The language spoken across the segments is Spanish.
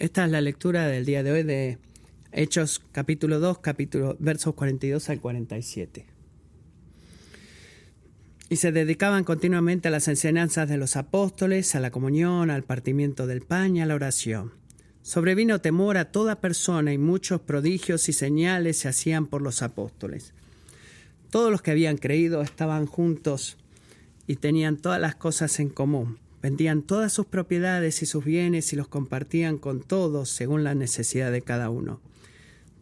Esta es la lectura del día de hoy de Hechos capítulo 2, capítulo, versos 42 al 47. Y se dedicaban continuamente a las enseñanzas de los apóstoles, a la comunión, al partimiento del pan y a la oración. Sobrevino temor a toda persona y muchos prodigios y señales se hacían por los apóstoles. Todos los que habían creído estaban juntos y tenían todas las cosas en común Vendían todas sus propiedades y sus bienes y los compartían con todos según la necesidad de cada uno.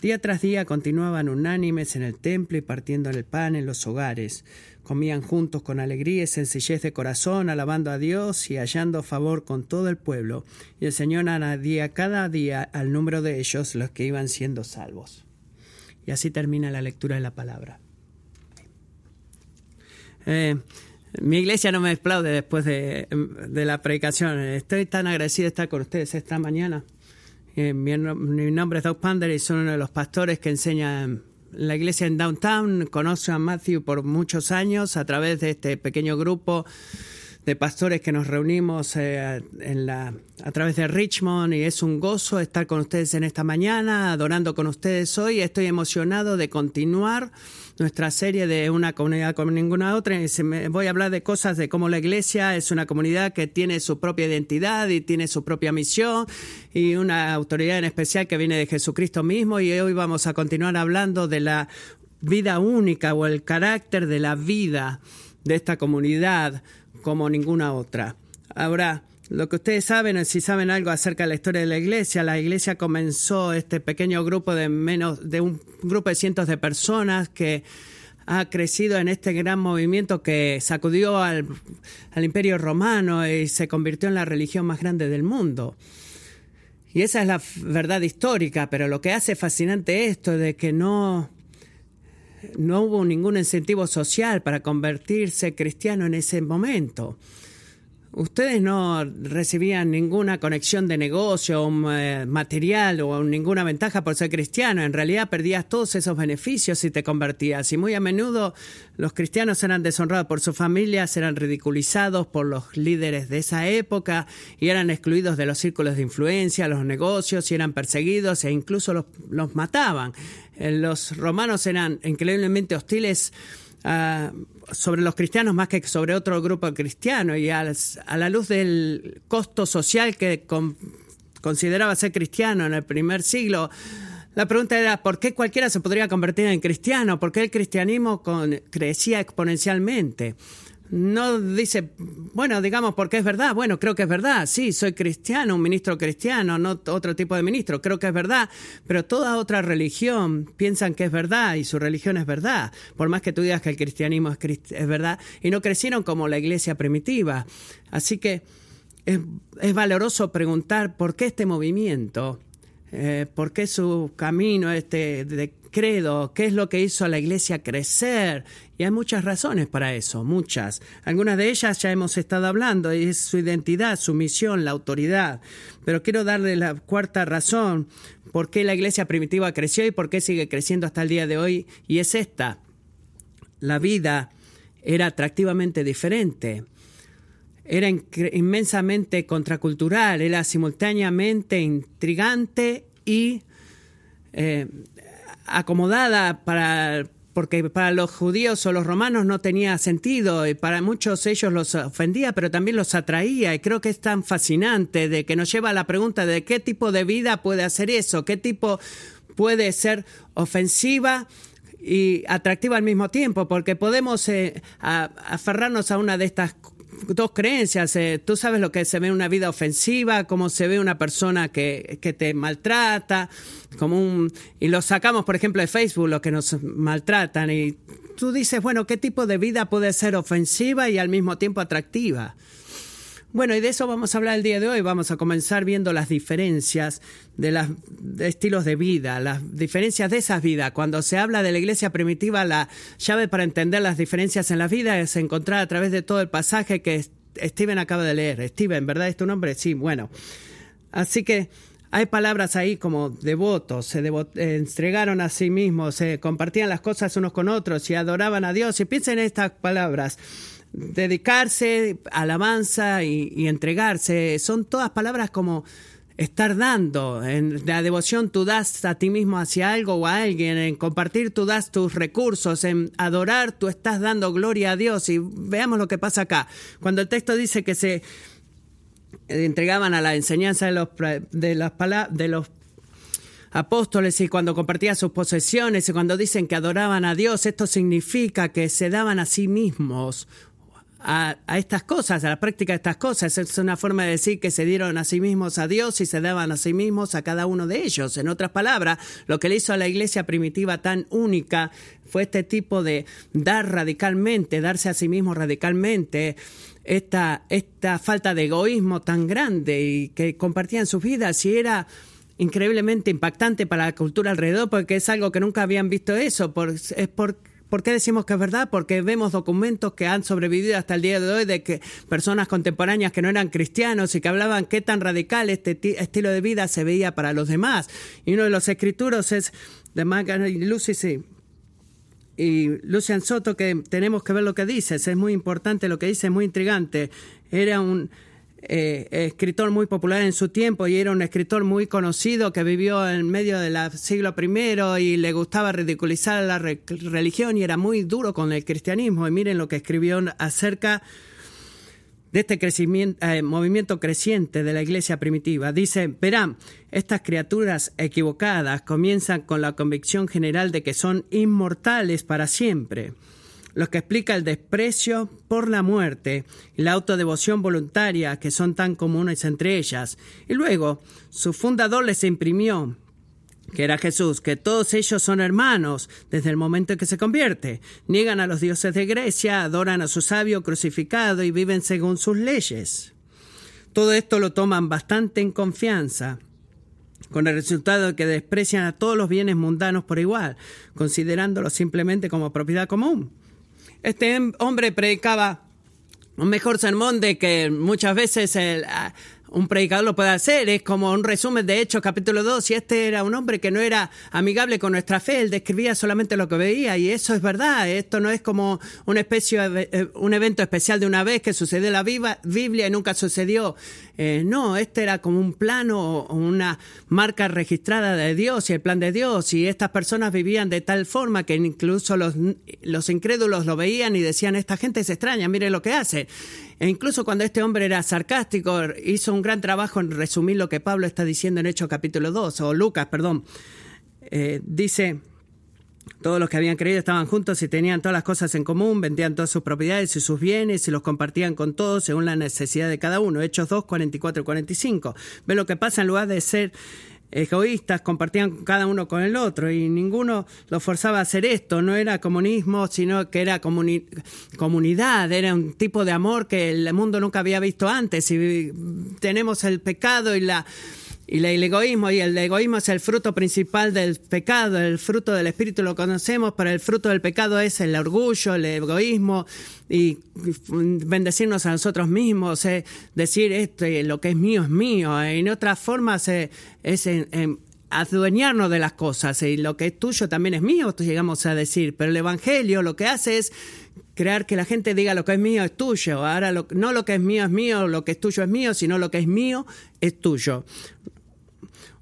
Día tras día continuaban unánimes en el templo y partiendo el pan en los hogares. Comían juntos con alegría y sencillez de corazón, alabando a Dios y hallando favor con todo el pueblo. Y el Señor añadía cada día al número de ellos los que iban siendo salvos. Y así termina la lectura de la palabra. Eh, mi iglesia no me aplaude después de, la predicación. Estoy tan agradecido de estar con ustedes esta mañana. Eh, mi, nombre es Doug Pander y soy uno de los pastores que enseña en la iglesia en Downtown. Conozco a Matthew por muchos años a través de este pequeño grupo de pastores que nos reunimos eh, a través de Richmond y es un gozo estar con ustedes en esta mañana, adorando con ustedes hoy. Estoy emocionado de continuar nuestra serie de una comunidad como ninguna otra. Voy a hablar de cosas de cómo la iglesia es una comunidad que tiene su propia identidad y tiene su propia misión y una autoridad en especial que viene de Jesucristo mismo. Y hoy vamos a continuar hablando de la vida única o el carácter de la vida de esta comunidad como ninguna otra. Ahora, lo que ustedes saben, si saben algo acerca de la historia de la iglesia, la iglesia comenzó este pequeño grupo de menos de un grupo de cientos de personas que ha crecido en este gran movimiento que sacudió al, al imperio romano y se convirtió en la religión más grande del mundo. Y esa es la verdad histórica, pero lo que hace fascinante esto es de que no, no hubo ningún incentivo social para convertirse cristiano en ese momento ustedes no recibían ninguna conexión de negocio, eh, material o ninguna ventaja por ser cristiano. En realidad perdías todos esos beneficios si te convertías. Y muy a menudo los cristianos eran deshonrados por sus familias, eran ridiculizados por los líderes de esa época y eran excluidos de los círculos de influencia, los negocios y eran perseguidos e incluso los, los mataban. Eh, los romanos eran increíblemente hostiles Ah, sobre los cristianos más que sobre otro grupo cristiano y a, la luz del costo social que consideraba ser cristiano en el primer siglo, la pregunta era ¿por qué cualquiera se podría convertir en cristiano? ¿Por qué el cristianismo crecía exponencialmente? No dice, bueno, digamos, porque es verdad. Bueno, creo que es verdad. Sí, soy cristiano, un ministro cristiano, no otro tipo de ministro. Creo que es verdad. Pero toda otra religión piensan que es verdad y su religión es verdad. Por más que tú digas que el cristianismo es, es verdad. Y no crecieron como la iglesia primitiva. Así que es, es valoroso preguntar por qué este movimiento eh, por qué su camino este de credo, qué es lo que hizo a la iglesia crecer. Y hay muchas razones para eso, muchas. Algunas de ellas ya hemos estado hablando, es su identidad, su misión, la autoridad. Pero quiero darle la cuarta razón, por qué la iglesia primitiva creció y por qué sigue creciendo hasta el día de hoy, y es esta. La vida era atractivamente diferente era inmensamente contracultural, era simultáneamente intrigante y eh, acomodada para porque para los judíos o los romanos no tenía sentido y para muchos ellos los ofendía, pero también los atraía. Y creo que es tan fascinante de que nos lleva a la pregunta de qué tipo de vida puede hacer eso, qué tipo puede ser ofensiva y atractiva al mismo tiempo, porque podemos eh, aferrarnos a una de estas dos creencias. Eh, tú sabes lo que se ve una vida ofensiva, cómo se ve una persona que, que te maltrata, como un, y lo sacamos, por ejemplo, de Facebook, los que nos maltratan, y tú dices, bueno, ¿qué tipo de vida puede ser ofensiva y al mismo tiempo atractiva? Bueno, y de eso vamos a hablar el día de hoy. Vamos a comenzar viendo las diferencias de los estilos de vida, las diferencias de esas vidas. Cuando se habla de la iglesia primitiva, la llave para entender las diferencias en la vida es encontrar a través de todo el pasaje que Steven acaba de leer. Steven, ¿verdad es tu nombre? Sí, bueno. Así que hay palabras ahí como devotos, se entregaron a sí mismos, se compartían las cosas unos con otros y adoraban a Dios. Y piensen en estas palabras dedicarse, alabanza y, entregarse, son todas palabras como estar dando. En la devoción tú das a ti mismo hacia algo o a alguien. En compartir tú das tus recursos. En adorar tú estás dando gloria a Dios. Y veamos lo que pasa acá. Cuando el texto dice que se entregaban a la enseñanza de los, de las de los apóstoles y cuando compartían sus posesiones y cuando dicen que adoraban a Dios, esto significa que se daban a sí mismos a, estas cosas, a la práctica de estas cosas. Es una forma de decir que se dieron a sí mismos a Dios y se daban a sí mismos a cada uno de ellos. En otras palabras, lo que le hizo a la iglesia primitiva tan única fue este tipo de dar radicalmente, darse a sí mismo radicalmente, esta, esta falta de egoísmo tan grande y que compartían sus vidas y era increíblemente impactante para la cultura alrededor porque es algo que nunca habían visto eso. Por, es por, ¿Por qué decimos que es verdad? Porque vemos documentos que han sobrevivido hasta el día de hoy de que personas contemporáneas que no eran cristianos y que hablaban qué tan radical este estilo de vida se veía para los demás. Y uno de los escrituros es de Margaret Lucy y Lucian Soto, que tenemos que ver lo que dice. Es muy importante lo que dice, es muy intrigante. Era un eh, escritor muy popular en su tiempo y era un escritor muy conocido que vivió en medio del siglo I y le gustaba ridiculizar la religión y era muy duro con el cristianismo. Y miren lo que escribió acerca de este crecimiento, eh, movimiento creciente de la iglesia primitiva. Dice, verán, estas criaturas equivocadas comienzan con la convicción general de que son inmortales para siempre lo que explica el desprecio por la muerte y la autodevoción voluntaria que son tan comunes entre ellas. Y luego, su fundador les imprimió que era Jesús, que todos ellos son hermanos desde el momento en que se convierte. Niegan a los dioses de Grecia, adoran a su sabio crucificado y viven según sus leyes. Todo esto lo toman bastante en confianza, con el resultado de que desprecian a todos los bienes mundanos por igual, considerándolos simplemente como propiedad común. Este hombre predicaba un mejor sermón de que muchas veces el, un predicador lo puede hacer. Es como un resumen de Hechos capítulo 2. Y este era un hombre que no era amigable con nuestra fe. Él describía solamente lo que veía. Y eso es verdad. Esto no es como una especie, eh, un evento especial de una vez que sucedió la Biblia y nunca sucedió. Eh, no, este era como un plano, una marca registrada de Dios y el plan de Dios. Y estas personas vivían de tal forma que incluso los, los incrédulos lo veían y decían, esta gente es extraña, mire lo que hace. E incluso cuando este hombre era sarcástico, hizo un gran trabajo en resumir lo que Pablo está diciendo en Hechos capítulo 2, o Lucas, perdón. Eh, dice, todos los que habían creído estaban juntos y tenían todas las cosas en común, vendían todas sus propiedades y sus bienes y los compartían con todos según la necesidad de cada uno. Hechos 2, 44 y 45. Ve lo que pasa en lugar de ser egoístas, compartían cada uno con el otro y ninguno los forzaba a hacer esto. No era comunismo, sino que era comunidad, era un tipo de amor que el mundo nunca había visto antes. Y tenemos el pecado y la y el egoísmo, y el egoísmo es el fruto principal del pecado, el fruto del espíritu lo conocemos, pero el fruto del pecado es el orgullo, el egoísmo y bendecirnos a nosotros mismos, decir esto, lo que es mío es mío. En otras formas es adueñarnos de las cosas y lo que es tuyo también es mío, llegamos a decir, pero el Evangelio lo que hace es crear que la gente diga lo que es mío es tuyo. Ahora no lo que es mío es mío, lo que es tuyo es mío, sino lo que es mío es tuyo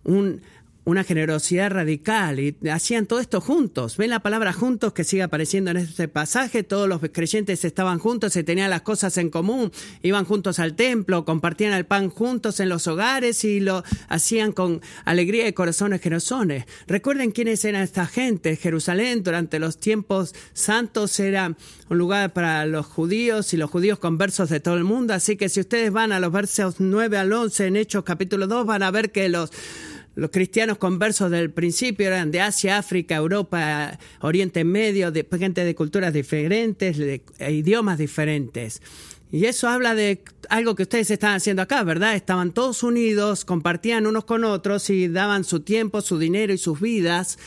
un, una generosidad radical y hacían todo esto juntos. Ven la palabra juntos que sigue apareciendo en este pasaje. Todos los creyentes estaban juntos, se tenían las cosas en común, iban juntos al templo, compartían el pan juntos en los hogares y lo hacían con alegría y corazones generosos. Recuerden quiénes eran esta gente. Jerusalén durante los tiempos santos era un lugar para los judíos y los judíos conversos de todo el mundo. Así que si ustedes van a los versos 9 al 11 en Hechos capítulo 2 van a ver que los los cristianos conversos del principio eran de Asia, África, Europa, Oriente Medio, de gente de culturas diferentes, de idiomas diferentes. Y eso habla de algo que ustedes están haciendo acá, ¿verdad? Estaban todos unidos, compartían unos con otros y daban su tiempo, su dinero y sus vidas.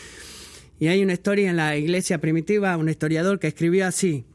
Y hay una historia en la iglesia primitiva, un historiador que escribió así.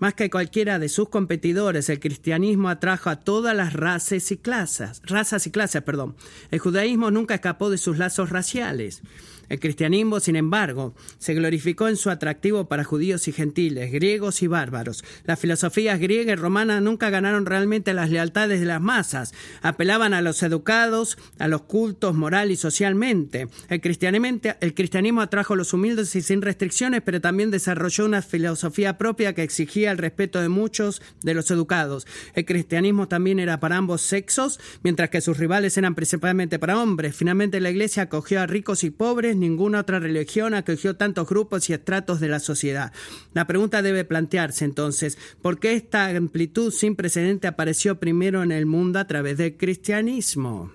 Más que cualquiera de sus competidores, el cristianismo atrajo a todas las razas y clases, razas y clases, perdón. El judaísmo nunca escapó de sus lazos raciales. El cristianismo, sin embargo, se glorificó en su atractivo para judíos y gentiles, griegos y bárbaros. Las filosofías griega y romana nunca ganaron realmente las lealtades de las masas. Apelaban a los educados, a los cultos moral y socialmente. El cristianismo, atrajo a los humildes y sin restricciones, pero también desarrolló una filosofía propia que exigía el respeto de muchos de los educados. El cristianismo también era para ambos sexos, mientras que sus rivales eran principalmente para hombres. Finalmente la iglesia acogió a ricos y pobres, ninguna otra religión acogió tantos grupos y estratos de la sociedad. La pregunta debe plantearse entonces, ¿por qué esta amplitud sin precedente apareció primero en el mundo a través del cristianismo?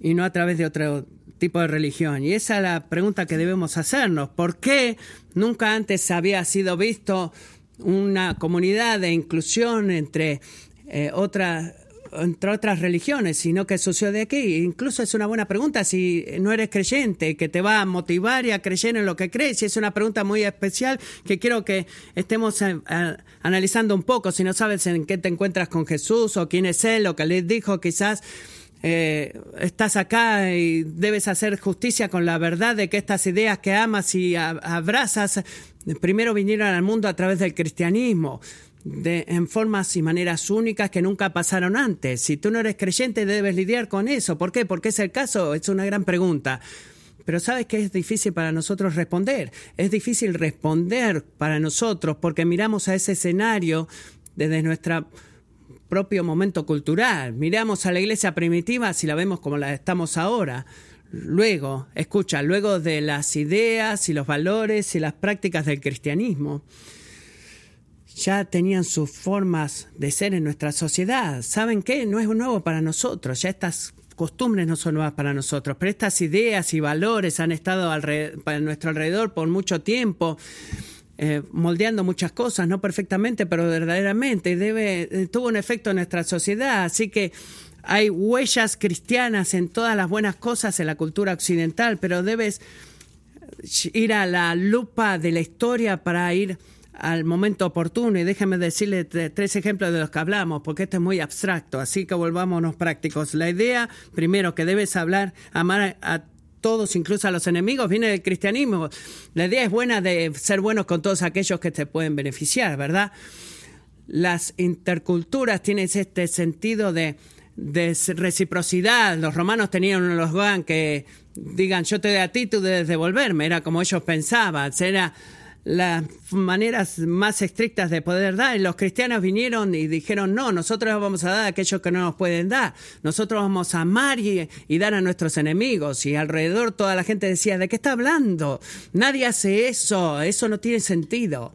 Y no a través de otro tipo de religión. Y esa es la pregunta que debemos hacernos. ¿Por qué nunca antes había sido visto una comunidad de inclusión entre eh, otras entre otras religiones, sino que sucede aquí. Incluso es una buena pregunta si no eres creyente, que te va a motivar y a creer en lo que crees. Y es una pregunta muy especial que quiero que estemos eh, analizando un poco. Si no sabes en qué te encuentras con Jesús o quién es Él, lo que les dijo, quizás eh, estás acá y debes hacer justicia con la verdad de que estas ideas que amas y abrazas primero vinieron al mundo a través del cristianismo de, en formas y maneras únicas que nunca pasaron antes. Si tú no eres creyente, debes lidiar con eso. ¿Por qué? Porque es el caso. Es una gran pregunta. Pero sabes que es difícil para nosotros responder. Es difícil responder para nosotros porque miramos a ese escenario desde nuestro propio momento cultural. Miramos a la iglesia primitiva si la vemos como la estamos ahora. Luego, escucha, luego de las ideas y los valores y las prácticas del cristianismo ya tenían sus formas de ser en nuestra sociedad. ¿Saben qué? No es nuevo para nosotros, ya estas costumbres no son nuevas para nosotros, pero estas ideas y valores han estado a nuestro alrededor por mucho tiempo. Eh, moldeando muchas cosas, no perfectamente, pero verdaderamente, debe, eh, tuvo un efecto en nuestra sociedad. Así que hay huellas cristianas en todas las buenas cosas en la cultura occidental, pero debes ir a la lupa de la historia para ir al momento oportuno y déjame decirle tres ejemplos de los que hablamos, porque esto es muy abstracto, así que volvámonos prácticos. La idea, primero, que debes hablar, amar a, todos, incluso a los enemigos, viene del cristianismo. La idea es buena de ser buenos con todos aquellos que te pueden beneficiar, ¿verdad? Las interculturas tienen este sentido de, de reciprocidad. Los romanos tenían unos los que digan yo te doy a ti, tú debes devolverme. Era como ellos pensaban. Era las maneras más estrictas de poder dar. Y los cristianos vinieron y dijeron, no, nosotros vamos a dar a aquellos que no nos pueden dar. Nosotros vamos a amar y, y, dar a nuestros enemigos. Y alrededor toda la gente decía, ¿de qué está hablando? Nadie hace eso, eso no tiene sentido.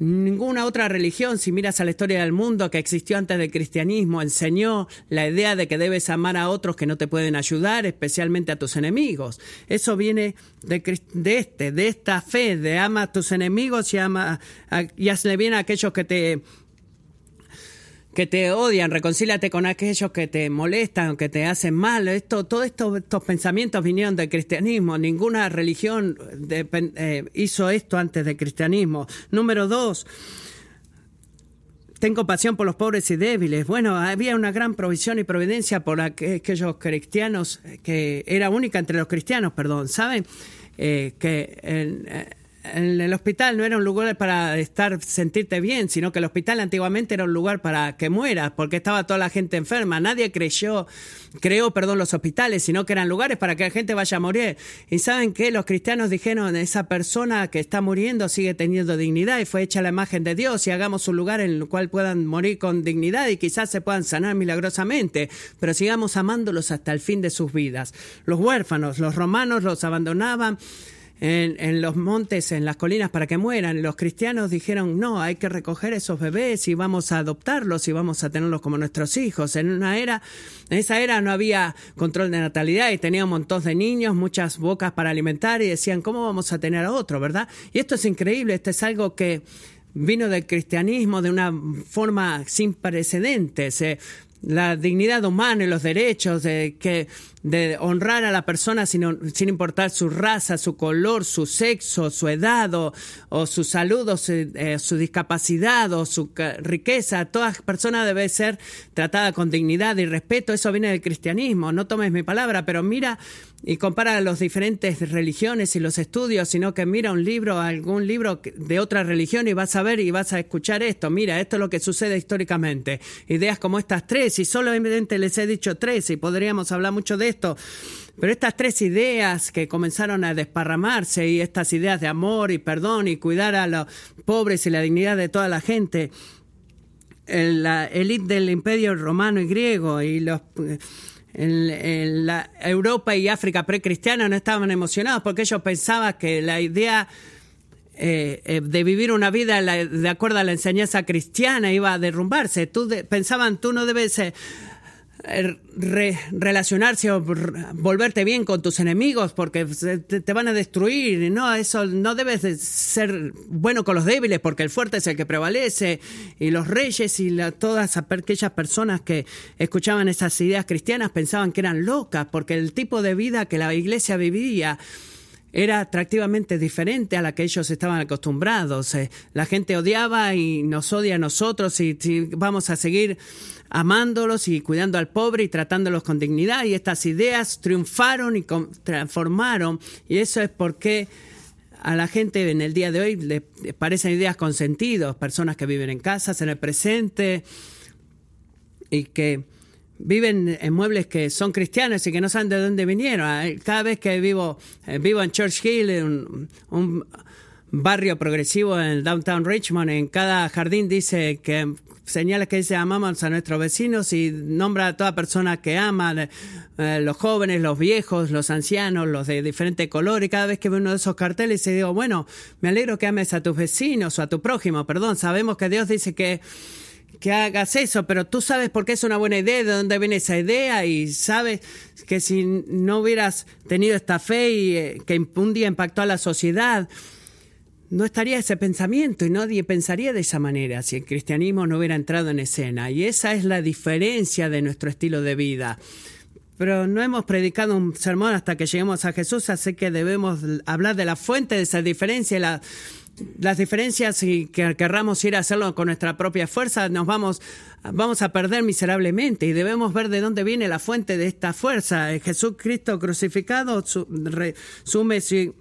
Ninguna otra religión, si miras a la historia del mundo que existió antes del cristianismo, enseñó la idea de que debes amar a otros que no te pueden ayudar, especialmente a tus enemigos. Eso viene de, este, de esta fe, de ama a tus enemigos y, ama y hazle bien a aquellos que te que te odian, reconcílate con aquellos que te molestan, que te hacen mal. Esto, todos esto, estos pensamientos vinieron del cristianismo. Ninguna religión eh, hizo esto antes del cristianismo. Número dos, tengo pasión por los pobres y débiles. Bueno, había una gran provisión y providencia por aquellos cristianos, que era única entre los cristianos, perdón, ¿saben? Eh, que eh, el hospital no era un lugar para estar, sentirte bien, sino que el hospital antiguamente era un lugar para que mueras, porque estaba toda la gente enferma. Nadie creyó, creó, perdón, los hospitales, sino que eran lugares para que la gente vaya a morir. Y saben que los cristianos dijeron, esa persona que está muriendo sigue teniendo dignidad y fue hecha la imagen de Dios y hagamos un lugar en el cual puedan morir con dignidad y quizás se puedan sanar milagrosamente, pero sigamos amándolos hasta el fin de sus vidas. Los huérfanos, los romanos los abandonaban en, los montes, en las colinas para que mueran. Los cristianos dijeron, no, hay que recoger esos bebés y vamos a adoptarlos y vamos a tenerlos como nuestros hijos. En una era, en esa era no había control de natalidad y tenía un montón de niños, muchas bocas para alimentar y decían, ¿cómo vamos a tener a otro, verdad? Y esto es increíble, esto es algo que vino del cristianismo de una forma sin precedentes. Eh, la dignidad humana y los derechos, de, que, de honrar a la persona sin, sin importar su raza, su color, su sexo, su edad o, su salud o su, eh, su, discapacidad o su riqueza. Toda persona debe ser tratada con dignidad y respeto. Eso viene del cristianismo. No tomes mi palabra, pero mira y compara las diferentes religiones y los estudios, sino que mira un libro, algún libro de otra religión y vas a ver y vas a escuchar esto. Mira, esto es lo que sucede históricamente. Ideas como estas tres, y solamente les he dicho tres, y podríamos hablar mucho de esto. Pero estas tres ideas que comenzaron a desparramarse y estas ideas de amor y perdón y cuidar a los pobres y la dignidad de toda la gente, la élite del imperio romano y griego y los en, la Europa y África precristiana no estaban emocionados porque ellos pensaban que la idea eh, eh, de vivir una vida de acuerdo a la enseñanza cristiana iba a derrumbarse. Tú pensaban, tú no debes eh, relacionarse o volverte bien con tus enemigos porque te, van a destruir. No, eso no debes ser bueno con los débiles porque el fuerte es el que prevalece. Y los reyes y todas aquellas personas que escuchaban esas ideas cristianas pensaban que eran locas porque el tipo de vida que la iglesia vivía era atractivamente diferente a la que ellos estaban acostumbrados. Eh, la gente odiaba y nos odia a nosotros y, vamos a seguir amándolos y cuidando al pobre y tratándolos con dignidad. Y estas ideas triunfaron y transformaron. Y eso es porque a la gente en el día de hoy le parecen ideas con sentido. Personas que viven en casas, en el presente y que viven en muebles que son cristianos y que no saben de dónde vinieron. Ah, cada vez que vivo, eh, vivo en Church Hill, en un, barrio progresivo en downtown Richmond, en cada jardín dice que señala que dice amamos a nuestros vecinos y nombra a toda persona que ama, eh, los jóvenes, los viejos, los ancianos, los de diferente color y cada vez que veo uno de esos carteles y digo, bueno, me alegro que ames a tus vecinos o a tu prójimo, perdón, sabemos que Dios dice que que hagas eso, pero tú sabes por qué es una buena idea, de dónde viene esa idea y sabes que si no hubieras tenido esta fe y eh, que un día impactó a la sociedad, no estaría ese pensamiento y nadie pensaría de esa manera si el cristianismo no hubiera entrado en escena. Y esa es la diferencia de nuestro estilo de vida. Pero no hemos predicado un sermón hasta que lleguemos a Jesús, así que debemos hablar de la fuente de esa diferencia y la las diferencias y que querramos ir a hacerlo con nuestra propia fuerza, nos vamos, vamos a perder miserablemente y debemos ver de dónde viene la fuente de esta fuerza. Jesucristo crucificado sume su,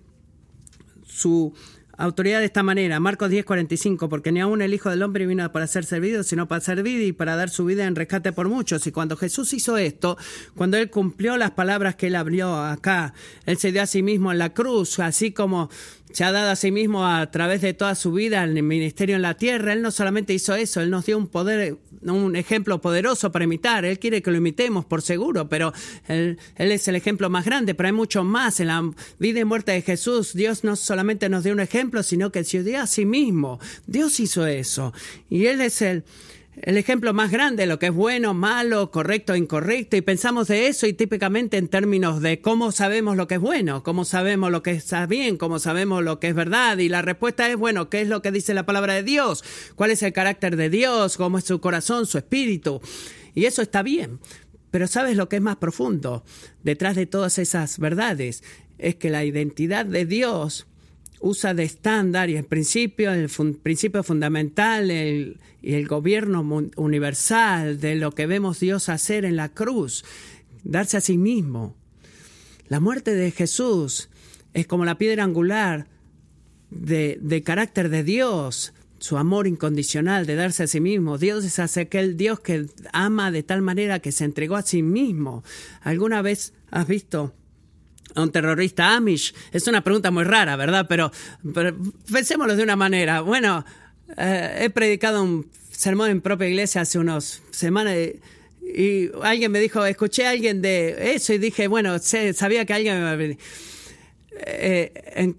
su autoridad de esta manera. Marcos 10, 45, porque ni aún el Hijo del Hombre vino para ser servido, sino para servir y para dar su vida en rescate por muchos. Y cuando Jesús hizo esto, cuando Él cumplió las palabras que Él abrió acá, Él se dio a sí mismo en la cruz, así como se ha dado a sí mismo a través de toda su vida en el ministerio en la tierra. Él no solamente hizo eso, Él nos dio un poder, un ejemplo poderoso para imitar. Él quiere que lo imitemos, por seguro, pero él, él, es el ejemplo más grande. Pero hay mucho más en la vida y muerte de Jesús. Dios no solamente nos dio un ejemplo, sino que se dio a sí mismo. Dios hizo eso. Y Él es el el ejemplo más grande, lo que es bueno, malo, correcto, incorrecto, y pensamos de eso y típicamente en términos de cómo sabemos lo que es bueno, cómo sabemos lo que está bien, cómo sabemos lo que es verdad, y la respuesta es, bueno, ¿qué es lo que dice la palabra de Dios? ¿Cuál es el carácter de Dios? ¿Cómo es su corazón, su espíritu? Y eso está bien, pero ¿sabes lo que es más profundo? Detrás de todas esas verdades es que la identidad de Dios usa de estándar y el principio, el principio fundamental el, y el gobierno universal de lo que vemos Dios hacer en la cruz, darse a sí mismo. La muerte de Jesús es como la piedra angular de, de carácter de Dios, su amor incondicional de darse a sí mismo. Dios es aquel Dios que ama de tal manera que se entregó a sí mismo. ¿Alguna vez has visto a un terrorista Amish? Es una pregunta muy rara, ¿verdad? Pero, pensémoslo de una manera. Bueno, eh, he predicado un sermón en propia iglesia hace unas semanas y, alguien me dijo, escuché a alguien de eso y dije, bueno, sabía que alguien me, eh,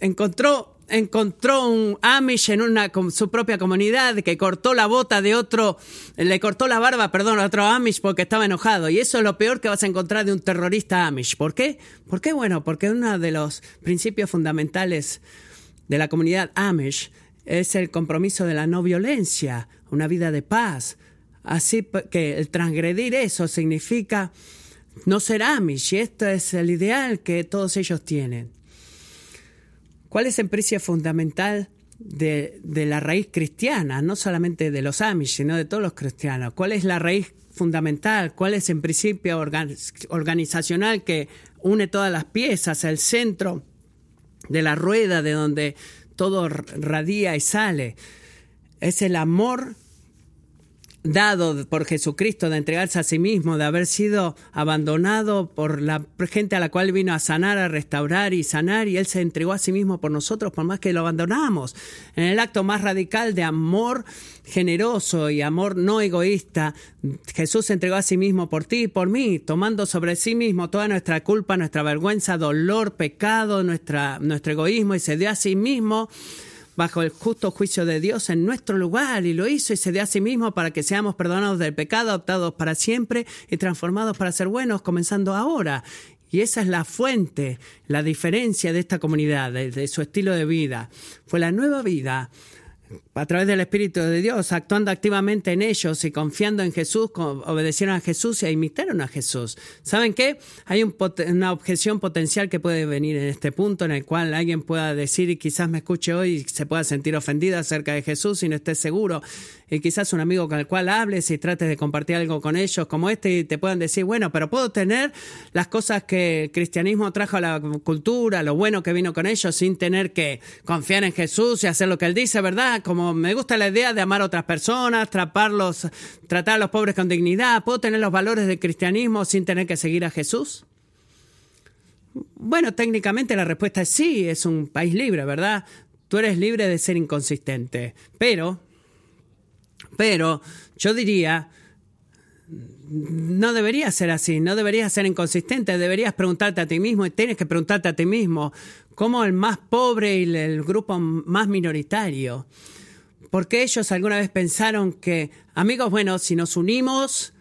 encontró encontró un Amish en una, su propia comunidad que cortó la bota de otro, le cortó la barba, perdón, a otro Amish porque estaba enojado. Y eso es lo peor que vas a encontrar de un terrorista Amish. ¿Por qué? ¿Por qué? Bueno, porque uno de los principios fundamentales de la comunidad Amish es el compromiso de la no violencia, una vida de paz, Así que el transgredir eso significa no ser Amish, y esto es el ideal que todos ellos tienen. ¿Cuál es el precio fundamental de, la raíz cristiana? No solamente de los Amish, sino de todos los cristianos. ¿Cuál es la raíz fundamental? ¿Cuál es el principio organizacional que une todas las piezas, el centro de la rueda de donde todo radia y sale? Es el amor dado por Jesucristo de entregarse a sí mismo, de haber sido abandonado por la gente a la cual vino a sanar, a restaurar y sanar, y Él se entregó a sí mismo por nosotros, por más que lo abandonamos. En el acto más radical de amor generoso y amor no egoísta, Jesús se entregó a sí mismo por ti y por mí, tomando sobre sí mismo toda nuestra culpa, nuestra vergüenza, dolor, pecado, nuestra, nuestro egoísmo, y se dio a sí mismo bajo el justo juicio de Dios en nuestro lugar y lo hizo y se dio a sí mismo para que seamos perdonados del pecado, adoptados para siempre y transformados para ser buenos, comenzando ahora. Y esa es la fuente, la diferencia de esta comunidad, de, su estilo de vida. Fue la nueva vida a través del Espíritu de Dios, actuando activamente en ellos y confiando en Jesús, obedecieron a Jesús y imitaron a Jesús. ¿Saben qué? Hay una objeción potencial que puede venir en este punto en el cual alguien pueda decir y quizás me escuche hoy y se pueda sentir ofendida acerca de Jesús y no esté seguro y quizás un amigo con el cual hables y trates de compartir algo con ellos como este y te puedan decir, bueno, pero puedo tener las cosas que el cristianismo trajo a la cultura, lo bueno que vino con ellos, sin tener que confiar en Jesús y hacer lo que Él dice, ¿verdad? Como me gusta la idea de amar a otras personas, tratarlos, tratar a los pobres con dignidad, ¿puedo tener los valores del cristianismo sin tener que seguir a Jesús? Bueno, técnicamente la respuesta es sí, es un país libre, ¿verdad? Tú eres libre de ser inconsistente, pero pero yo diría, no debería ser así, no deberías ser inconsistente, deberías preguntarte a ti mismo y tienes que preguntarte a ti mismo, ¿cómo el más pobre y el grupo más minoritario? Porque ellos alguna vez pensaron que, amigos, bueno, si nos unimos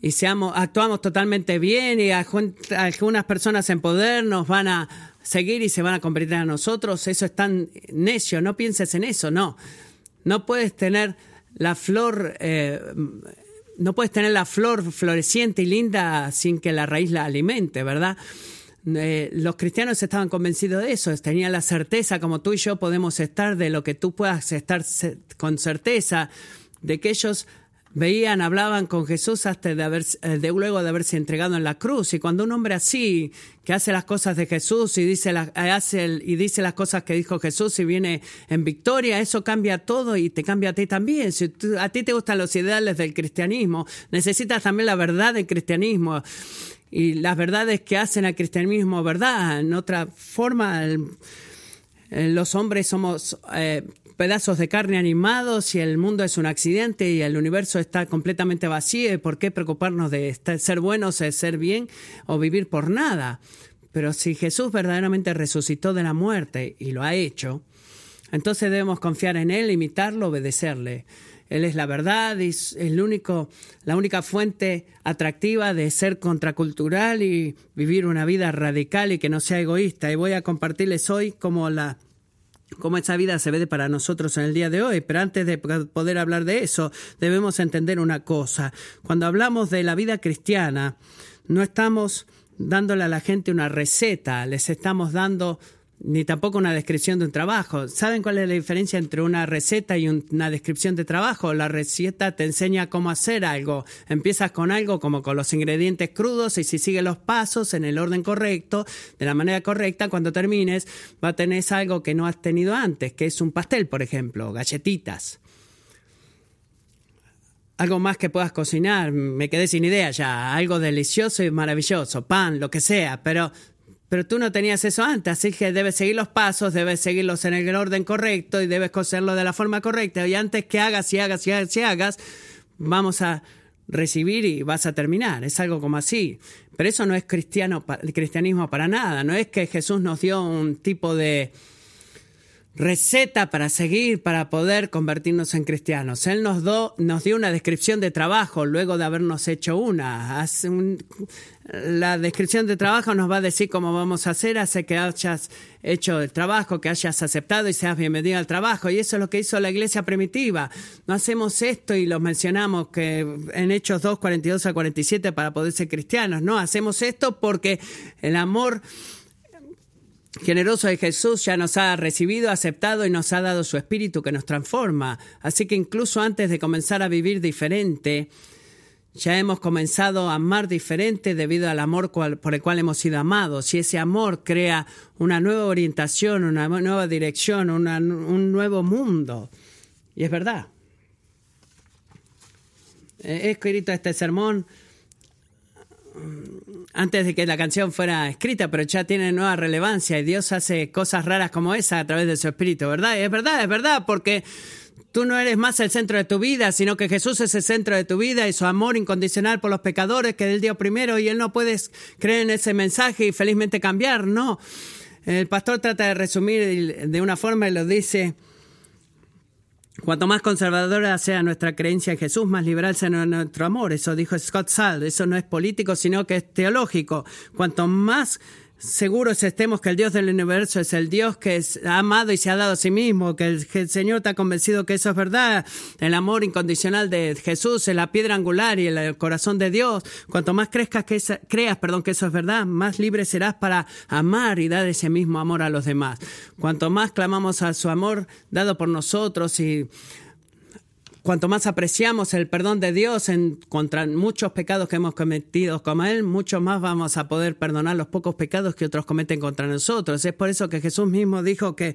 y seamos, actuamos totalmente bien y algunas personas en poder nos van a seguir y se van a convertir a nosotros, eso es tan necio, no pienses en eso, no. No puedes tener la flor, eh, no puedes tener la flor floreciente y linda sin que la raíz la alimente, ¿verdad? Eh, los cristianos estaban convencidos de eso, tenían la certeza, como tú y yo podemos estar, de lo que tú puedas estar con certeza, de que ellos veían, hablaban con Jesús hasta eh, de luego de haberse entregado en la cruz. Y cuando un hombre así, que hace las cosas de Jesús y dice, hace y dice las cosas que dijo Jesús y viene en victoria, eso cambia todo y te cambia a ti también. Si a ti te gustan los ideales del cristianismo, necesitas también la verdad del cristianismo y las verdades que hacen al cristianismo verdad. En otra forma, los hombres somos eh, pedazos de carne animados y el mundo es un accidente y el universo está completamente vacío. ¿Y por qué preocuparnos de ser buenos, de ser bien o vivir por nada? Pero si Jesús verdaderamente resucitó de la muerte y lo ha hecho, entonces debemos confiar en Él, imitarlo, obedecerle. Él es la verdad y es el único, la única fuente atractiva de ser contracultural y vivir una vida radical y que no sea egoísta. Y voy a compartirles hoy como la cómo esa vida se ve para nosotros en el día de hoy. Pero antes de poder hablar de eso, debemos entender una cosa. Cuando hablamos de la vida cristiana, no estamos dándole a la gente una receta, les estamos dando ni tampoco una descripción de un trabajo. ¿Saben cuál es la diferencia entre una receta y una descripción de trabajo? La receta te enseña cómo hacer algo. Empiezas con algo como con los ingredientes crudos y si sigues los pasos en el orden correcto, de la manera correcta, cuando termines va a tener algo que no has tenido antes, que es un pastel, por ejemplo, galletitas. Algo más que puedas cocinar, me quedé sin idea ya, algo delicioso y maravilloso, pan, lo que sea, pero pero tú no tenías eso antes, así que debes seguir los pasos, debes seguirlos en el orden correcto y debes coserlo de la forma correcta. Y antes que hagas y hagas y hagas y hagas, vamos a recibir y vas a terminar. Es algo como así. Pero eso no es cristiano, cristianismo para nada. No es que Jesús nos dio un tipo de receta para seguir, para poder convertirnos en cristianos. Él nos, nos dio una descripción de trabajo luego de habernos hecho una. la descripción de trabajo nos va a decir cómo vamos a hacer, hace que hayas hecho el trabajo, que hayas aceptado y seas bienvenido al trabajo. Y eso es lo que hizo la iglesia primitiva. No hacemos esto y lo mencionamos que en Hechos 2, 42 a 47 para poder ser cristianos. No, hacemos esto porque el amor generoso de Jesús ya nos ha recibido, aceptado y nos ha dado su espíritu que nos transforma. Así que incluso antes de comenzar a vivir diferente, ya hemos comenzado a amar diferente debido al amor por el cual hemos sido amados. Y ese amor crea una nueva orientación, una nueva dirección, un nuevo mundo. Y es verdad. He escrito este sermón antes de que la canción fuera escrita, pero ya tiene nueva relevancia y Dios hace cosas raras como esa a través de su espíritu, ¿verdad? es verdad, es verdad, porque tú no eres más el centro de tu vida, sino que Jesús es el centro de tu vida y su amor incondicional por los pecadores que Él dio primero y Él no puedes creer en ese mensaje y felizmente cambiar, no. El pastor trata de resumir de una forma y lo dice, Cuanto más conservadora sea nuestra creencia en Jesús, más liberal será nuestro amor. Eso dijo Scott Sall. Eso no es político, sino que es teológico. Cuanto más seguros estemos que el Dios del universo es el Dios que ha amado y se ha dado a sí mismo, que el, Señor te ha convencido que eso es verdad, el amor incondicional de Jesús es la piedra angular y el, corazón de Dios. Cuanto más crezcas que creas, perdón, que eso es verdad, más libre serás para amar y dar ese mismo amor a los demás. Cuanto más clamamos a su amor dado por nosotros y Cuanto más apreciamos el perdón de Dios contra muchos pecados que hemos cometido como Él, mucho más vamos a poder perdonar los pocos pecados que otros cometen contra nosotros. Es por eso que Jesús mismo dijo que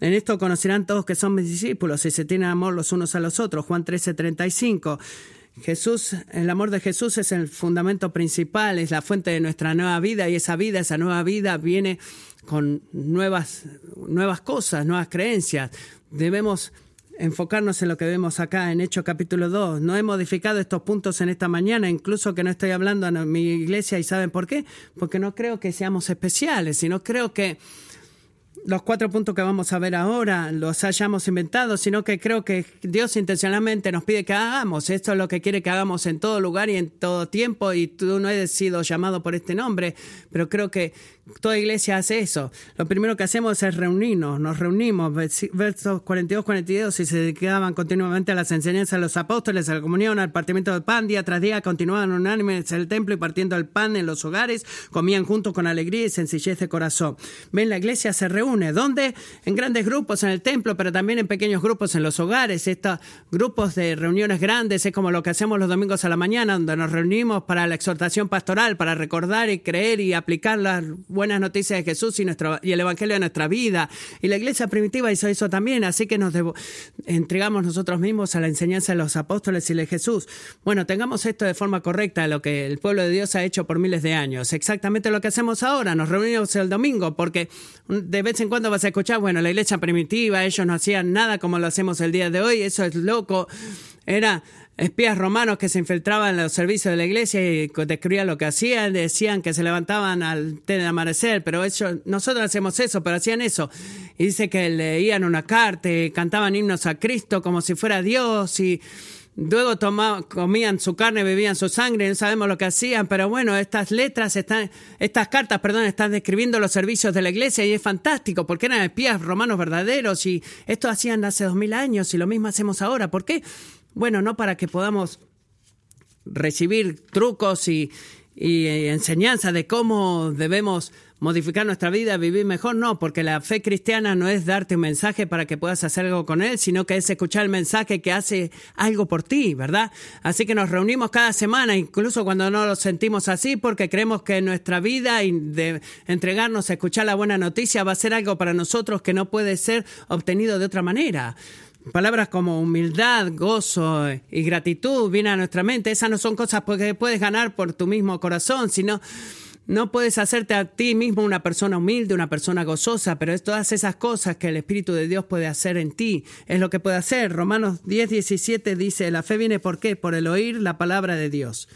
en esto conocerán todos que son mis discípulos si se tienen amor los unos a los otros. Juan 13, 35. Jesús, el amor de Jesús es el fundamento principal, es la fuente de nuestra nueva vida y esa vida, esa nueva vida viene con nuevas, nuevas cosas, nuevas creencias. Debemos enfocarnos en lo que vemos acá en Hechos capítulo 2. No he modificado estos puntos en esta mañana, incluso que no estoy hablando en mi iglesia y saben por qué, porque no creo que seamos especiales, sino creo que los cuatro puntos que vamos a ver ahora los hayamos inventado, sino que creo que Dios intencionalmente nos pide que hagamos. Esto es lo que quiere que hagamos en todo lugar y en todo tiempo. Y tú no eres sido llamado por este nombre, pero creo que Toda iglesia hace eso. Lo primero que hacemos es reunirnos, nos reunimos, versos 42, 42, y se dedicaban continuamente a las enseñanzas de los apóstoles, a la comunión, al partimiento del pan, día tras día continuaban unánimes en el templo y partiendo el pan en los hogares, comían juntos con alegría y sencillez de corazón. Ven, la iglesia se reúne, ¿dónde? En grandes grupos en el templo, pero también en pequeños grupos en los hogares. Estos grupos de reuniones grandes es como lo que hacemos los domingos a la mañana, donde nos reunimos para la exhortación pastoral, para recordar y creer y aplicar las buenas noticias de Jesús y, nuestro, y el Evangelio de nuestra vida. Y la iglesia primitiva hizo eso también, así que nos entregamos nosotros mismos a la enseñanza de los apóstoles y de Jesús. Bueno, tengamos esto de forma correcta, lo que el pueblo de Dios ha hecho por miles de años. Exactamente lo que hacemos ahora, nos reunimos el domingo, porque de vez en cuando vas a escuchar, bueno, la iglesia primitiva, ellos no hacían nada como lo hacemos el día de hoy, eso es loco. Era espías romanos que se infiltraban en los servicios de la iglesia y describían lo que hacían, decían que se levantaban al amanecer, pero ellos, nosotros hacemos eso, pero hacían eso. Y dice que leían una carta, y cantaban himnos a Cristo como si fuera Dios y luego tomaban, comían su carne, bebían su sangre, no sabemos lo que hacían, pero bueno, estas letras están, estas cartas, perdón, están describiendo los servicios de la iglesia y es fantástico porque eran espías romanos verdaderos y esto hacían hace dos mil años y lo mismo hacemos ahora. ¿Por qué? Bueno, no para que podamos recibir trucos y, y de cómo debemos modificar nuestra vida, vivir mejor, no, porque la fe cristiana no es darte un mensaje para que puedas hacer algo con él, sino que es escuchar el mensaje que hace algo por ti, ¿verdad? Así que nos reunimos cada semana, incluso cuando no lo sentimos así, porque creemos que nuestra vida y de entregarnos a escuchar la buena noticia va a ser algo para nosotros que no puede ser obtenido de otra manera. Palabras como humildad, gozo y gratitud vienen a nuestra mente. Esas no son cosas que puedes ganar por tu mismo corazón, sino no puedes hacerte a ti mismo una persona humilde, una persona gozosa, pero es todas esas cosas que el Espíritu de Dios puede hacer en ti. Es lo que puede hacer. Romanos 10, 17 dice, la fe viene por qué? Por el oír la palabra de Dios.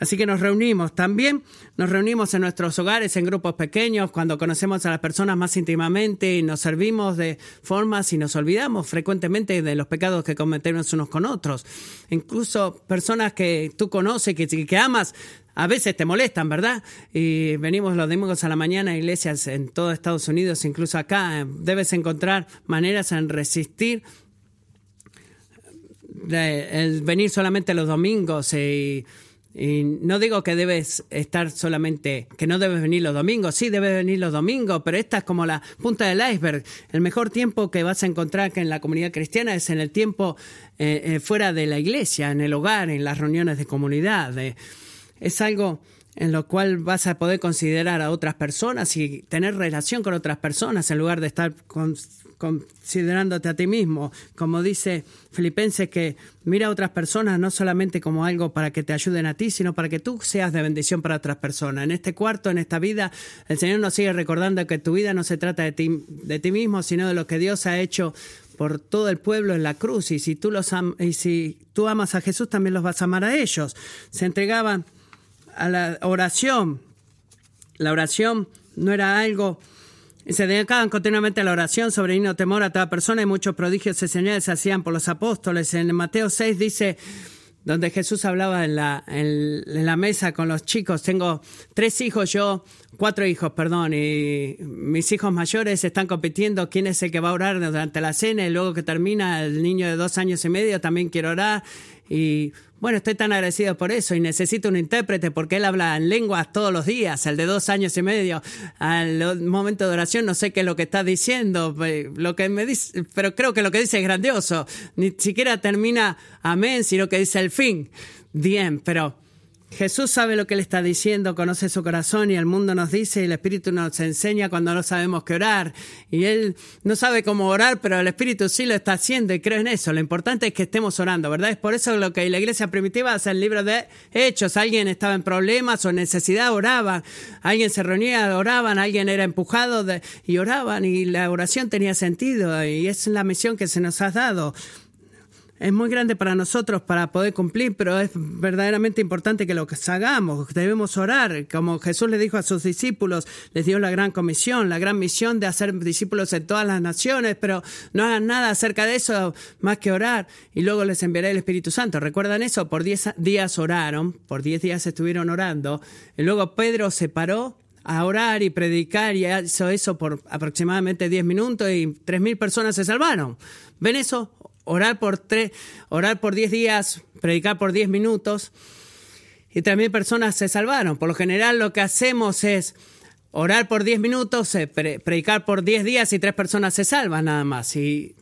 Así que nos reunimos. También nos reunimos en nuestros hogares, en grupos pequeños, cuando conocemos a las personas más íntimamente y nos servimos de formas y nos olvidamos frecuentemente de los pecados que cometemos unos con otros. Incluso personas que tú conoces, que, que amas, a veces te molestan, ¿verdad? Y venimos los domingos a la mañana a iglesias en todo Estados Unidos, incluso acá. Debes encontrar maneras en resistir el venir solamente los domingos y y no digo que debes estar solamente, que no debes venir los domingos, sí debes venir los domingos, pero esta es como la punta del iceberg. El mejor tiempo que vas a encontrar en la comunidad cristiana es en el tiempo eh, eh, fuera de la iglesia, en el hogar, en las reuniones de comunidad. es algo en lo cual vas a poder considerar a otras personas y tener relación con otras personas en lugar de estar con considerándote a ti mismo. Como dice Filipenses, que mira a otras personas no solamente como algo para que te ayuden a ti, sino para que tú seas de bendición para otras personas. En este cuarto, en esta vida, el Señor nos sigue recordando que tu vida no se trata de ti, de ti mismo, sino de lo que Dios ha hecho por todo el pueblo en la cruz. Y si tú, los y si tú amas a Jesús, también los vas a amar a ellos. Se entregaban a la oración. La oración no era algo se dedicaban continuamente a la oración, sobre no temor a toda persona y muchos prodigios y señales se hacían por los apóstoles. En Mateo 6 dice, donde Jesús hablaba en la, en, la mesa con los chicos, tengo tres hijos, yo, cuatro hijos, perdón, y mis hijos mayores están compitiendo quién es el que va a orar durante la cena y luego que termina el niño de dos años y medio también quiere orar y bueno, estoy tan agradecido por eso y necesito un intérprete porque él habla en lenguas todos los días, el de dos años y medio. Al momento de oración no sé qué es lo que está diciendo, lo que me dice, pero creo que lo que dice es grandioso. Ni siquiera termina amén, sino que dice el fin. Bien, pero Jesús sabe lo que Él está diciendo, conoce su corazón y el mundo nos dice y el Espíritu nos enseña cuando no sabemos qué orar. Y Él no sabe cómo orar, pero el Espíritu sí lo está haciendo y creo en eso. Lo importante es que estemos orando, ¿verdad? Es por eso lo que la iglesia primitiva hace el libro de Hechos. Alguien estaba en problemas o necesidad, oraban. Alguien se reunía, oraban. Alguien era empujado y oraban y la oración tenía sentido y es la misión que se nos ha dado es muy grande para nosotros para poder cumplir, pero es verdaderamente importante que lo que hagamos. Debemos orar, como Jesús le dijo a sus discípulos, les dio la gran comisión, la gran misión de hacer discípulos en todas las naciones, pero no hagan nada acerca de eso más que orar y luego les enviaré el Espíritu Santo. ¿Recuerdan eso? Por diez días oraron, por diez días estuvieron orando, y luego Pedro se paró a orar y predicar y hizo eso por aproximadamente diez minutos y tres mil personas se salvaron. ¿Ven eso? Orar por tres, orar por diez días, predicar por diez minutos, y también personas se salvaron. Por lo general lo que hacemos es orar por diez minutos, eh, predicar por diez días y tres personas se salvan nada más. Y,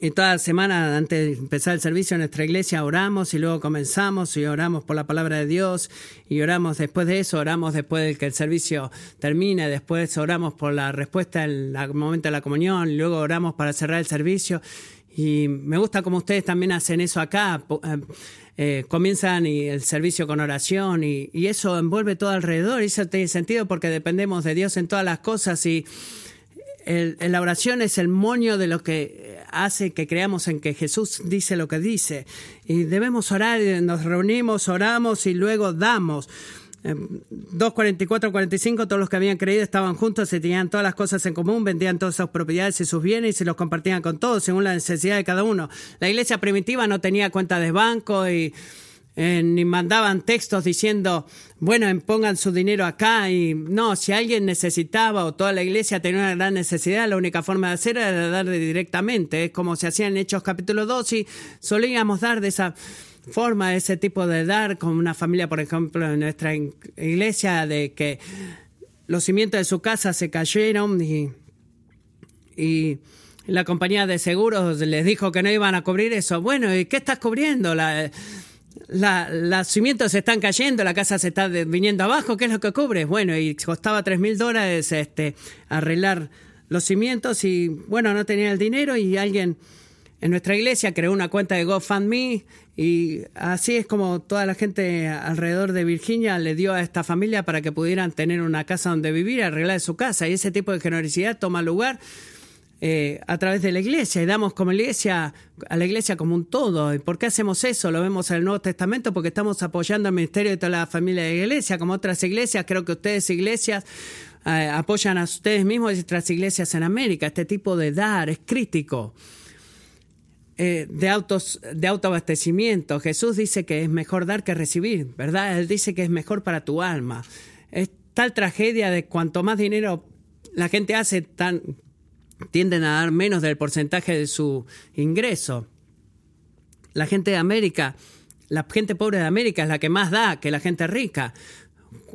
y toda semana antes de empezar el servicio en nuestra iglesia oramos y luego comenzamos y oramos por la palabra de Dios y oramos después de eso, oramos después de que el servicio termine, después oramos por la respuesta en el momento de la comunión, y luego oramos para cerrar el servicio y me gusta como ustedes también hacen eso acá. Eh, eh, comienzan y el servicio con oración y, eso envuelve todo alrededor. Y eso tiene sentido porque dependemos de Dios en todas las cosas y la oración es el moño de lo que hace que creamos en que Jesús dice lo que dice. Y debemos orar, nos reunimos, oramos y luego damos. 2.44, em, 45, todos los que habían creído estaban juntos y tenían todas las cosas en común, vendían todas sus propiedades y sus bienes y se los compartían con todos según la necesidad de cada uno. La iglesia primitiva no tenía cuenta de banco y eh, ni mandaban textos diciendo, bueno, pongan su dinero acá y no, si alguien necesitaba o toda la iglesia tenía una gran necesidad, la única forma de hacer era darle directamente. Es como se hacía en Hechos capítulo 2 y solíamos dar de esa forma ese tipo de dar, como una familia, por ejemplo, en nuestra iglesia, de que los cimientos de su casa se cayeron y, y la compañía de seguros les dijo que no iban a cubrir eso. Bueno, ¿y qué estás cubriendo? La, la, los cimientos se están cayendo, la casa se está viniendo abajo, ¿qué es lo que cubres? Bueno, y costaba tres mil dólares este, arreglar los cimientos y bueno, no tenía el dinero y alguien en nuestra iglesia creó una cuenta de GoFundMe y así es como toda la gente alrededor de Virginia le dio a esta familia para que pudieran tener una casa donde vivir, arreglar su casa. Y ese tipo de generosidad toma lugar eh, a través de la iglesia y damos como iglesia a la iglesia como un todo. ¿Y por qué hacemos eso? Lo vemos en el Nuevo Testamento porque estamos apoyando el ministerio de toda la familia de la iglesia, como otras iglesias. Creo que ustedes, iglesias, eh, apoyan a ustedes mismos y otras iglesias en América. Este tipo de dar es crítico. Eh, de, autos, de autoabastecimiento. Jesús dice que es mejor dar que recibir, ¿verdad? Él dice que es mejor para tu alma. Es tal tragedia de cuanto más dinero la gente hace, tan, tienden a dar menos del porcentaje de su ingreso. La gente de América, la gente pobre de América es la que más da que la gente rica.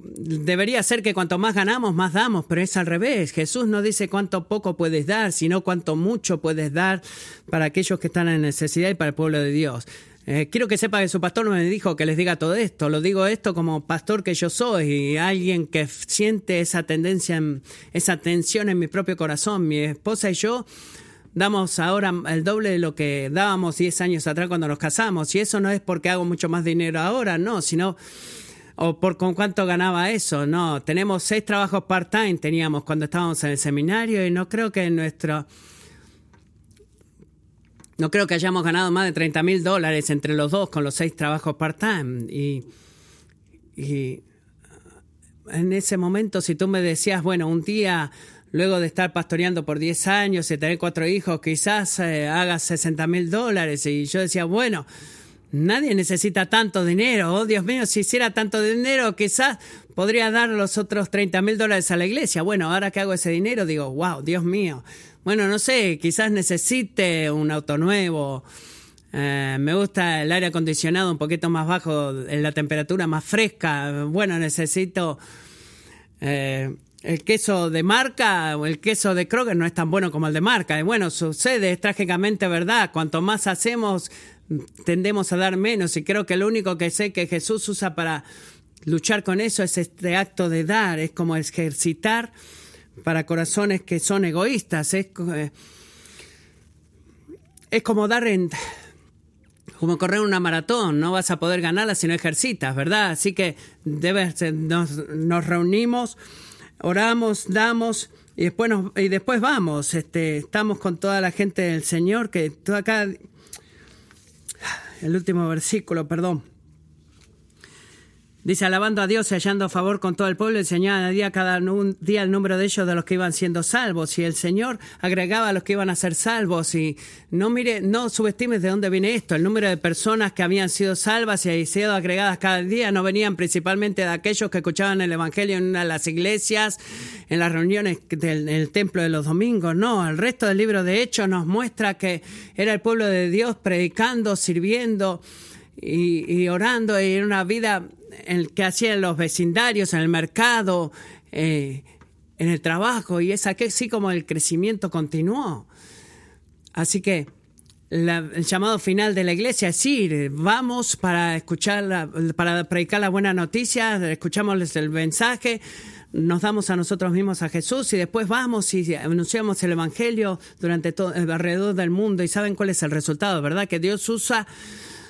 Debería ser que cuanto más ganamos, más damos, pero es al revés. Jesús no dice cuánto poco puedes dar, sino cuánto mucho puedes dar para aquellos que están en necesidad y para el pueblo de Dios. Eh, quiero que sepa que su pastor me dijo que les diga todo esto. Lo digo esto como pastor que yo soy y alguien que siente esa tendencia, esa tensión en mi propio corazón. Mi esposa y yo damos ahora el doble de lo que dábamos 10 años atrás cuando nos casamos. Y eso no es porque hago mucho más dinero ahora, no, sino o por con cuánto ganaba eso. No, tenemos seis trabajos part-time, teníamos cuando estábamos en el seminario y no creo que nuestro no creo que hayamos ganado más de 30 mil dólares entre los dos con los seis trabajos part-time. Y, en ese momento, si tú me decías, bueno, un día, luego de estar pastoreando por 10 años y tener cuatro hijos, quizás eh, hagas 60 mil dólares. Y yo decía, bueno, nadie necesita tanto dinero. Oh, Dios mío, si hiciera tanto dinero, quizás podría dar los otros 30 mil dólares a la iglesia. Bueno, ahora que hago ese dinero, digo, wow, Dios mío, bueno, no sé, quizás necesite un auto nuevo. Eh, me gusta el aire acondicionado un poquito más bajo, la temperatura más fresca. Bueno, necesito eh, el queso de marca o el queso de Kroger no es tan bueno como el de marca. Y bueno, sucede, es trágicamente verdad. Cuanto más hacemos, tendemos a dar menos. Y creo que lo único que sé que Jesús usa para luchar con eso es este acto de dar, es como ejercitar para corazones que son egoístas. Es, eh, es como dar en, como correr una maratón, no vas a poder ganarla si no ejercitas, ¿verdad? Así que debes, nos, nos reunimos, oramos, damos y después nos, y después vamos. Este, estamos con toda la gente del Señor que todo acá el último versículo, perdón. Dice, alabando a Dios y hallando favor con todo el pueblo, enseñaba día cada día el número de ellos de los que iban siendo salvos. Y el Señor agregaba a los que iban a ser salvos. Y no mire, no subestimes de dónde viene esto. El número de personas que habían sido salvas y sido agregadas cada día no venían principalmente de aquellos que escuchaban el Evangelio en una de las iglesias, en las reuniones del el templo de los domingos. No, el resto del libro de Hechos nos muestra que era el pueblo de Dios predicando, sirviendo y, y orando y en una vida el que hacían los vecindarios, en el mercado, eh, en el trabajo, y es así como el crecimiento continuó. Así que el llamado final de la iglesia es ir, vamos para escuchar, para predicar la buena noticia, escuchamos el mensaje, nos damos a nosotros mismos a Jesús y después vamos y anunciamos el Evangelio durante todo, alrededor del mundo y saben cuál es el resultado, ¿verdad? Que Dios usa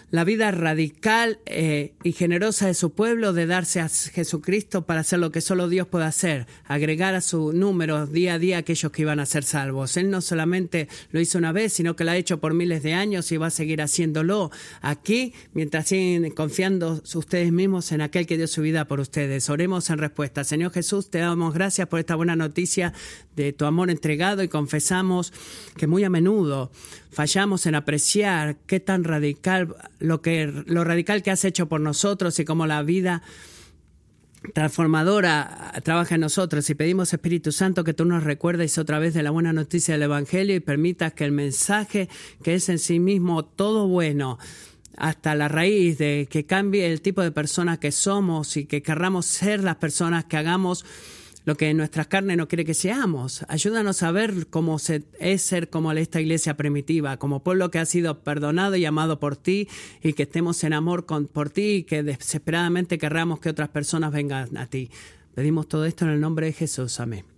la vida radical eh, y generosa de su pueblo de darse a Jesucristo para hacer lo que solo Dios puede hacer, agregar a su número día a día aquellos que iban a ser salvos. Él no solamente lo hizo una vez, sino que lo ha hecho por miles de años y va a seguir haciéndolo aquí mientras siguen confiando ustedes mismos en aquel que dio su vida por ustedes. Oremos en respuesta. Señor Jesús, te damos gracias por esta buena noticia de tu amor entregado y confesamos que muy a menudo fallamos en apreciar qué tan radical lo que lo radical que has hecho por nosotros y cómo la vida transformadora trabaja en nosotros. Y pedimos Espíritu Santo que tú nos recuerdes otra vez de la buena noticia del Evangelio y permitas que el mensaje que es en sí mismo todo bueno hasta la raíz de que cambie el tipo de personas que somos y que querramos ser las personas que hagamos lo que nuestras carnes no quiere que seamos. Ayúdanos a ver cómo se, es ser como esta iglesia primitiva, como pueblo que ha sido perdonado y amado por ti y que estemos en amor con, por ti y que desesperadamente querramos que otras personas vengan a ti. Pedimos todo esto en el nombre de Jesús. Amén.